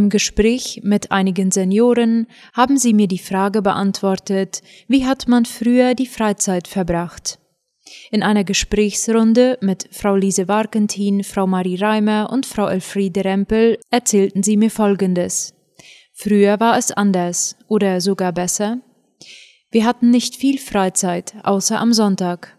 Im Gespräch mit einigen Senioren haben sie mir die Frage beantwortet, wie hat man früher die Freizeit verbracht? In einer Gesprächsrunde mit Frau Lise Warkentin, Frau Marie Reimer und Frau Elfriede Rempel erzählten sie mir Folgendes. Früher war es anders oder sogar besser. Wir hatten nicht viel Freizeit, außer am Sonntag.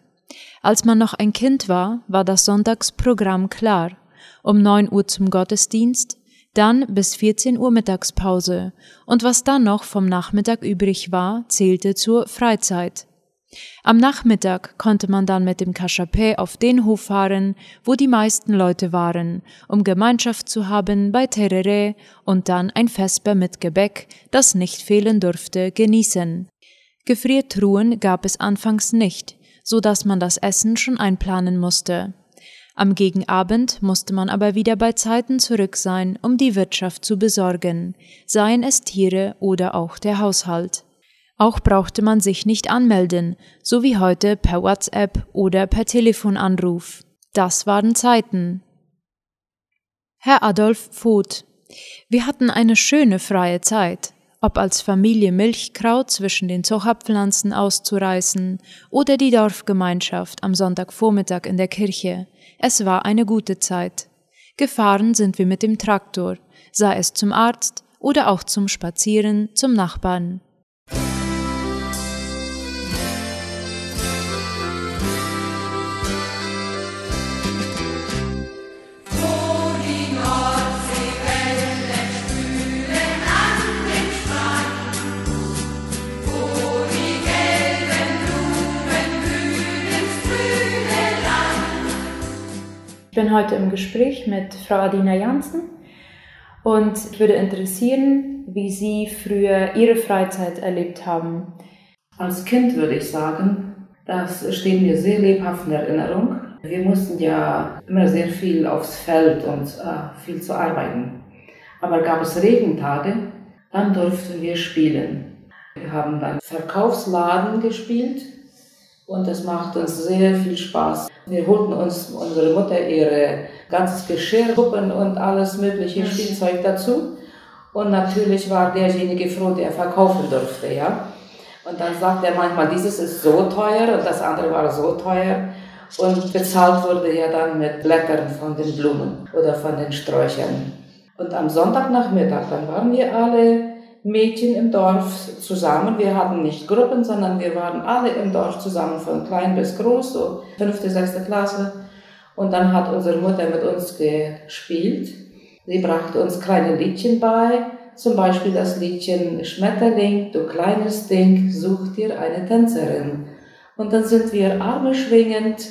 Als man noch ein Kind war, war das Sonntagsprogramm klar. Um neun Uhr zum Gottesdienst, dann bis 14 Uhr Mittagspause und was dann noch vom Nachmittag übrig war, zählte zur Freizeit. Am Nachmittag konnte man dann mit dem Cachapé auf den Hof fahren, wo die meisten Leute waren, um Gemeinschaft zu haben bei Terere und dann ein Vesper mit Gebäck, das nicht fehlen durfte, genießen. Gefriertruhen gab es anfangs nicht, so dass man das Essen schon einplanen musste. Am Gegenabend musste man aber wieder bei Zeiten zurück sein, um die Wirtschaft zu besorgen, seien es Tiere oder auch der Haushalt. Auch brauchte man sich nicht anmelden, so wie heute per WhatsApp oder per Telefonanruf. Das waren Zeiten. Herr Adolf Voth. Wir hatten eine schöne freie Zeit ob als Familie Milchkraut zwischen den Zochapflanzen auszureißen oder die Dorfgemeinschaft am Sonntagvormittag in der Kirche. Es war eine gute Zeit. Gefahren sind wir mit dem Traktor, sei es zum Arzt oder auch zum Spazieren zum Nachbarn. Ich bin heute im Gespräch mit Frau Adina Janssen und ich würde interessieren, wie Sie früher Ihre Freizeit erlebt haben. Als Kind würde ich sagen, das steht mir sehr lebhaft in Erinnerung. Wir mussten ja immer sehr viel aufs Feld und äh, viel zu arbeiten. Aber gab es Regentage, dann durften wir spielen. Wir haben beim Verkaufsladen gespielt und es macht uns sehr viel Spaß. Wir holten uns unsere Mutter ihre ganzes Geschirr, Puppen und alles mögliche Spielzeug dazu. Und natürlich war derjenige froh, der verkaufen durfte, ja. Und dann sagt er manchmal, dieses ist so teuer und das andere war so teuer. Und bezahlt wurde ja dann mit Blättern von den Blumen oder von den Sträuchern. Und am Sonntagnachmittag, dann waren wir alle Mädchen im Dorf zusammen. Wir hatten nicht Gruppen, sondern wir waren alle im Dorf zusammen, von klein bis groß, so fünfte, sechste Klasse. Und dann hat unsere Mutter mit uns gespielt. Sie brachte uns kleine Liedchen bei, zum Beispiel das Liedchen Schmetterling, du kleines Ding, such dir eine Tänzerin. Und dann sind wir Arme schwingend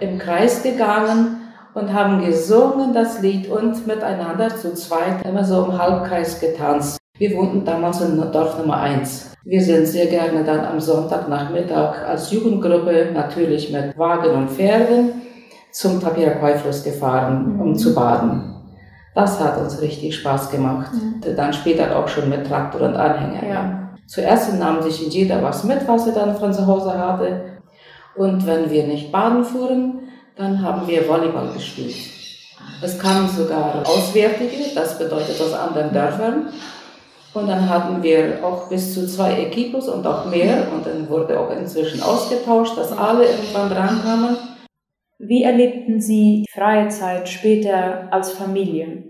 im Kreis gegangen und haben gesungen das Lied und miteinander zu zweit immer so im Halbkreis getanzt. Wir wohnten damals in Dorf Nummer 1. Wir sind sehr gerne dann am Sonntagnachmittag als Jugendgruppe, natürlich mit Wagen und Pferden, zum Tapiraquai-Fluss gefahren, mhm. um zu baden. Das hat uns richtig Spaß gemacht. Mhm. Dann später auch schon mit Traktor und Anhänger. Ja. Zuerst nahm sich jeder was mit, was er dann von zu Hause hatte. Und wenn wir nicht baden fuhren, dann haben wir Volleyball gespielt. Es kamen sogar Auswärtige, das bedeutet aus anderen Dörfern. Und dann hatten wir auch bis zu zwei Equipos und auch mehr. Und dann wurde auch inzwischen ausgetauscht, dass alle irgendwann drankamen. Wie erlebten Sie freie Zeit später als Familie?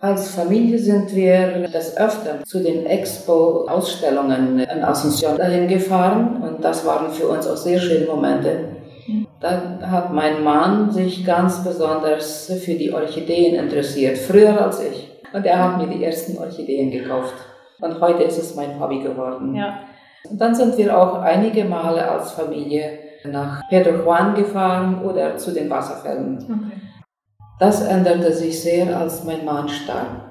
Als Familie sind wir des Öfteren zu den Expo-Ausstellungen in Asunción dahin gefahren und das waren für uns auch sehr schöne Momente. Da hat mein Mann sich ganz besonders für die Orchideen interessiert, früher als ich. Und er hat mir die ersten Orchideen gekauft. Und heute ist es mein Hobby geworden. Ja. Und dann sind wir auch einige Male als Familie nach Pedro Juan gefahren oder zu den Wasserfällen. Okay. Das änderte sich sehr, als mein Mann starb.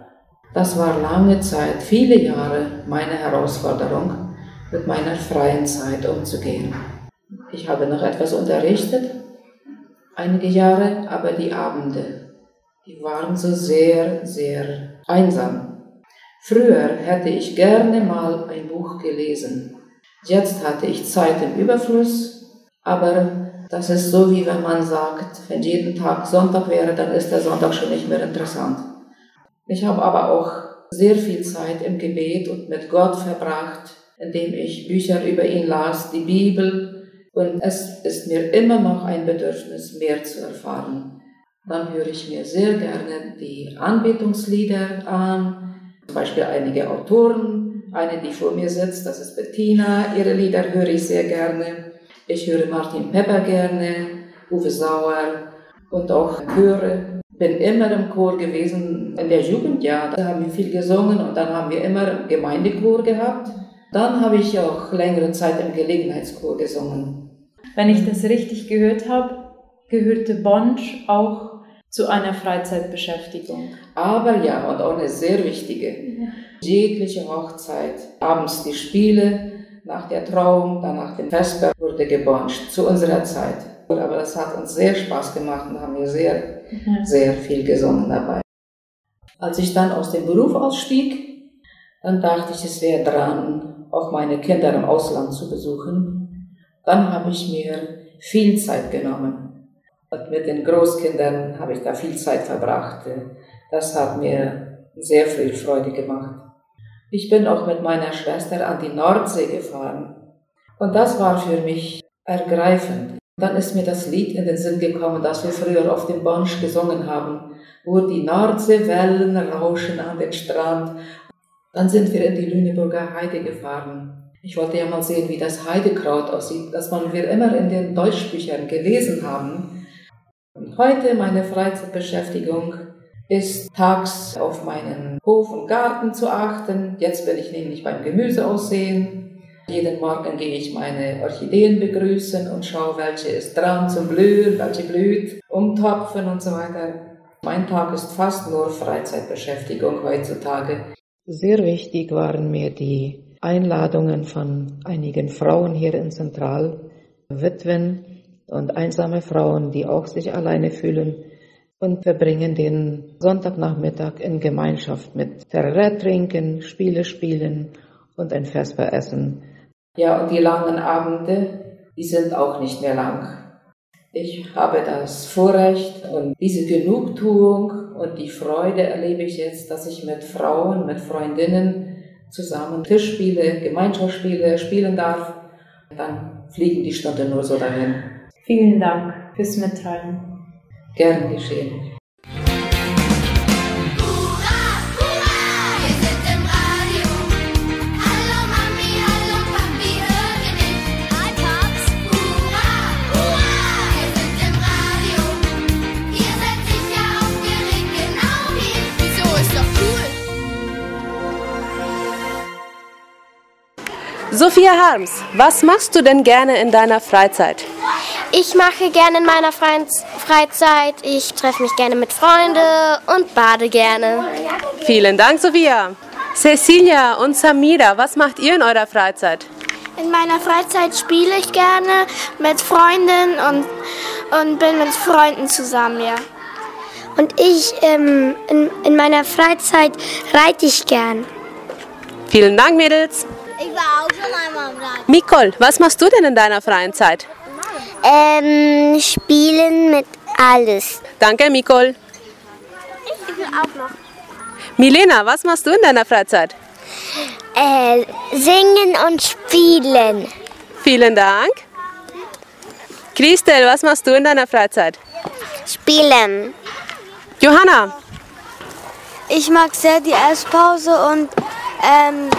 Das war lange Zeit, viele Jahre meine Herausforderung, mit meiner freien Zeit umzugehen. Ich habe noch etwas unterrichtet, einige Jahre, aber die Abende die waren so sehr, sehr einsam. Früher hätte ich gerne mal ein Buch gelesen. Jetzt hatte ich Zeit im Überfluss, aber das ist so, wie wenn man sagt, wenn jeden Tag Sonntag wäre, dann ist der Sonntag schon nicht mehr interessant. Ich habe aber auch sehr viel Zeit im Gebet und mit Gott verbracht, indem ich Bücher über ihn las, die Bibel. Und es ist mir immer noch ein Bedürfnis, mehr zu erfahren. Dann höre ich mir sehr gerne die Anbetungslieder an, zum Beispiel einige Autoren, eine, die vor mir sitzt, das ist Bettina, ihre Lieder höre ich sehr gerne. Ich höre Martin Pepper gerne, Uwe Sauer und auch Chöre. Bin immer im Chor gewesen in der Jugend, ja, da haben wir viel gesungen und dann haben wir immer Gemeindechor gehabt. Dann habe ich auch längere Zeit im Gelegenheitschor gesungen. Wenn ich das richtig gehört habe, gehörte Bonsch auch zu einer Freizeitbeschäftigung. Aber ja, und auch eine sehr wichtige. Ja. Jegliche Hochzeit, abends die Spiele, nach der Trauung, dann nach dem Vesper wurde gebonscht, zu unserer Zeit. Aber das hat uns sehr Spaß gemacht und haben wir sehr, ja. sehr viel gesungen dabei. Als ich dann aus dem Beruf ausstieg, dann dachte ich, es wäre dran, auch meine Kinder im Ausland zu besuchen. Dann habe ich mir viel Zeit genommen. Und mit den Großkindern habe ich da viel Zeit verbracht. Das hat mir sehr viel Freude gemacht. Ich bin auch mit meiner Schwester an die Nordsee gefahren. Und das war für mich ergreifend. Dann ist mir das Lied in den Sinn gekommen, das wir früher auf dem Bonsch gesungen haben, wo die Nordseewellen rauschen an den Strand dann sind wir in die Lüneburger Heide gefahren. Ich wollte ja mal sehen, wie das Heidekraut aussieht, das man wir immer in den Deutschbüchern gelesen haben. Heute meine Freizeitbeschäftigung ist tags auf meinen Hof und Garten zu achten. Jetzt bin ich nämlich beim Gemüse aussehen. Jeden Morgen gehe ich meine Orchideen begrüßen und schaue, welche ist dran zum Blühen, welche blüht, umtopfen und so weiter. Mein Tag ist fast nur Freizeitbeschäftigung heutzutage. Sehr wichtig waren mir die Einladungen von einigen Frauen hier in Zentral, Witwen und einsame Frauen, die auch sich alleine fühlen und verbringen den Sonntagnachmittag in Gemeinschaft mit Terror trinken, Spiele spielen und ein Vesper essen. Ja, und die langen Abende, die sind auch nicht mehr lang. Ich habe das Vorrecht und diese Genugtuung und die Freude erlebe ich jetzt, dass ich mit Frauen, mit Freundinnen zusammen Tischspiele, Gemeinschaftsspiele spielen darf. Dann fliegen die Stunden nur so dahin. Vielen Dank fürs Mitteilen. Gern geschehen. Sophia Harms, was machst du denn gerne in deiner Freizeit? Ich mache gerne in meiner Freizeit, ich treffe mich gerne mit Freunden und bade gerne. Vielen Dank, Sophia. Cecilia und Samira, was macht ihr in eurer Freizeit? In meiner Freizeit spiele ich gerne mit Freunden und, und bin mit Freunden zusammen, ja. Und ich ähm, in, in meiner Freizeit reite ich gern. Vielen Dank, Mädels. Ich war auch schon einmal im Rad. Nicole, was machst du denn in deiner freien Zeit? Ähm, spielen mit alles. Danke, Nicole. Ich will auch noch. Milena, was machst du in deiner Freizeit? Äh, singen und spielen. Vielen Dank. Christel, was machst du in deiner Freizeit? Spielen. Johanna. Ich mag sehr die Esspause und ähm,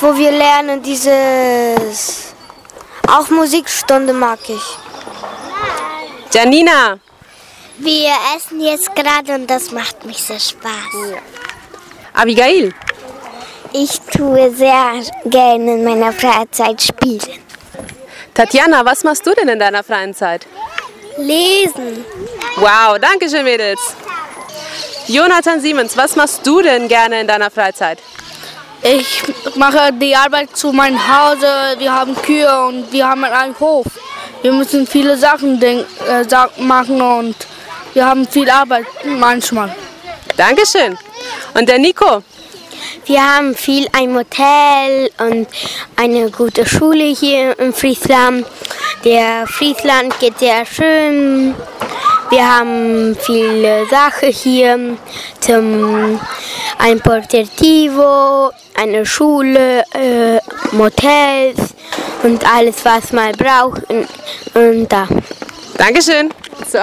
wo wir lernen dieses. Auch Musikstunde mag ich. Janina. Wir essen jetzt gerade und das macht mich sehr Spaß. Ja. Abigail. Ich tue sehr gerne in meiner Freizeit spielen. Tatjana, was machst du denn in deiner freien Zeit? Lesen. Wow, danke schön, Mädels. Jonathan Siemens, was machst du denn gerne in deiner Freizeit? Ich mache die Arbeit zu meinem Hause. Wir haben Kühe und wir haben einen Hof. Wir müssen viele Sachen äh, machen und wir haben viel Arbeit manchmal. Dankeschön. Und der Nico? Wir haben viel ein Hotel und eine gute Schule hier in Friesland. Der Friesland geht sehr schön. Wir haben viele Sachen hier, zum ein Portativo, eine Schule, äh, Motels und alles, was man braucht. Und, und da. Dankeschön. So.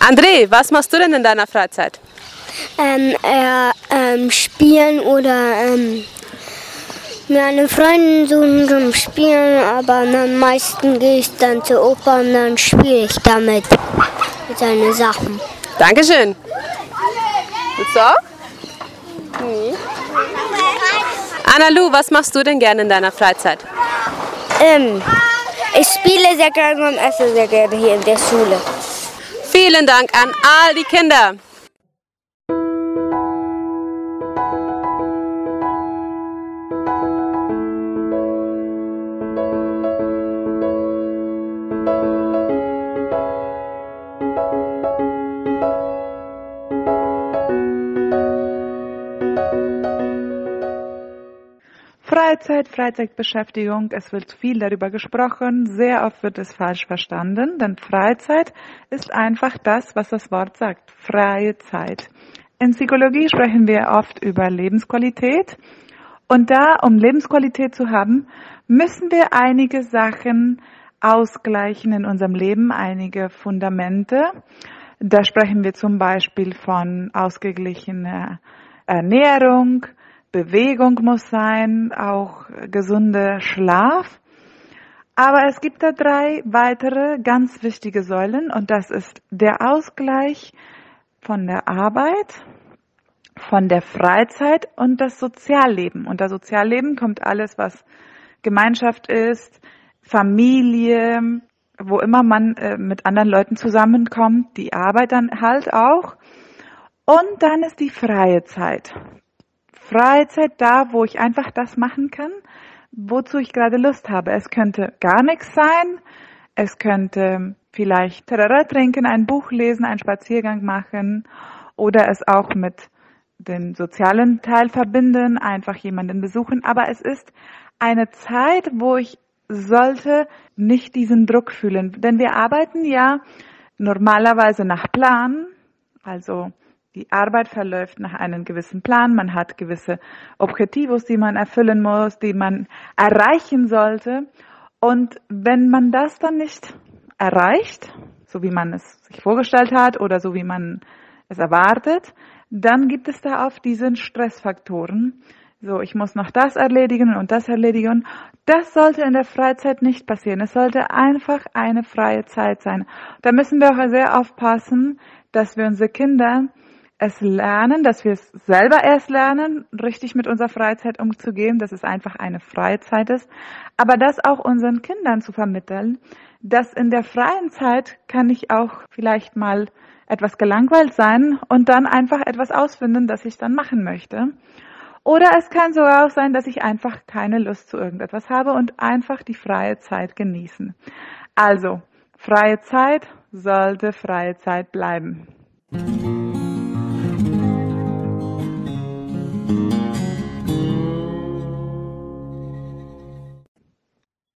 André, was machst du denn in deiner Freizeit? Ähm, äh, ähm, spielen oder ähm, meine Freundin suchen zum Spielen, aber am meisten gehe ich dann zur Oper und dann spiele ich damit mit seinen Sachen. Dankeschön. Und so? Nee. Anna-Lu, was machst du denn gerne in deiner Freizeit? Ähm, ich spiele sehr gerne und esse sehr gerne hier in der Schule. Vielen Dank an all die Kinder. Freizeit, Freizeitbeschäftigung, es wird viel darüber gesprochen, sehr oft wird es falsch verstanden, denn Freizeit ist einfach das, was das Wort sagt, freie Zeit. In Psychologie sprechen wir oft über Lebensqualität und da, um Lebensqualität zu haben, müssen wir einige Sachen ausgleichen in unserem Leben, einige Fundamente. Da sprechen wir zum Beispiel von ausgeglichener Ernährung, Bewegung muss sein, auch gesunder Schlaf. Aber es gibt da drei weitere ganz wichtige Säulen und das ist der Ausgleich von der Arbeit, von der Freizeit und das Sozialleben. Und das Sozialleben kommt alles, was Gemeinschaft ist, Familie, wo immer man äh, mit anderen Leuten zusammenkommt, die Arbeit dann halt auch. Und dann ist die freie Zeit. Freizeit da, wo ich einfach das machen kann, wozu ich gerade Lust habe. Es könnte gar nichts sein. Es könnte vielleicht Terrara trinken, ein Buch lesen, einen Spaziergang machen oder es auch mit dem sozialen Teil verbinden, einfach jemanden besuchen. Aber es ist eine Zeit, wo ich sollte nicht diesen Druck fühlen. Denn wir arbeiten ja normalerweise nach Plan. Also die Arbeit verläuft nach einem gewissen Plan. Man hat gewisse Objetivos, die man erfüllen muss, die man erreichen sollte. Und wenn man das dann nicht erreicht, so wie man es sich vorgestellt hat oder so wie man es erwartet, dann gibt es da oft diesen Stressfaktoren. So, ich muss noch das erledigen und das erledigen. Das sollte in der Freizeit nicht passieren. Es sollte einfach eine freie Zeit sein. Da müssen wir auch sehr aufpassen, dass wir unsere Kinder es lernen, dass wir es selber erst lernen, richtig mit unserer Freizeit umzugehen, dass es einfach eine Freizeit ist, aber das auch unseren Kindern zu vermitteln, dass in der freien Zeit kann ich auch vielleicht mal etwas gelangweilt sein und dann einfach etwas ausfinden, das ich dann machen möchte. Oder es kann sogar auch sein, dass ich einfach keine Lust zu irgendetwas habe und einfach die freie Zeit genießen. Also, freie Zeit sollte freie Zeit bleiben.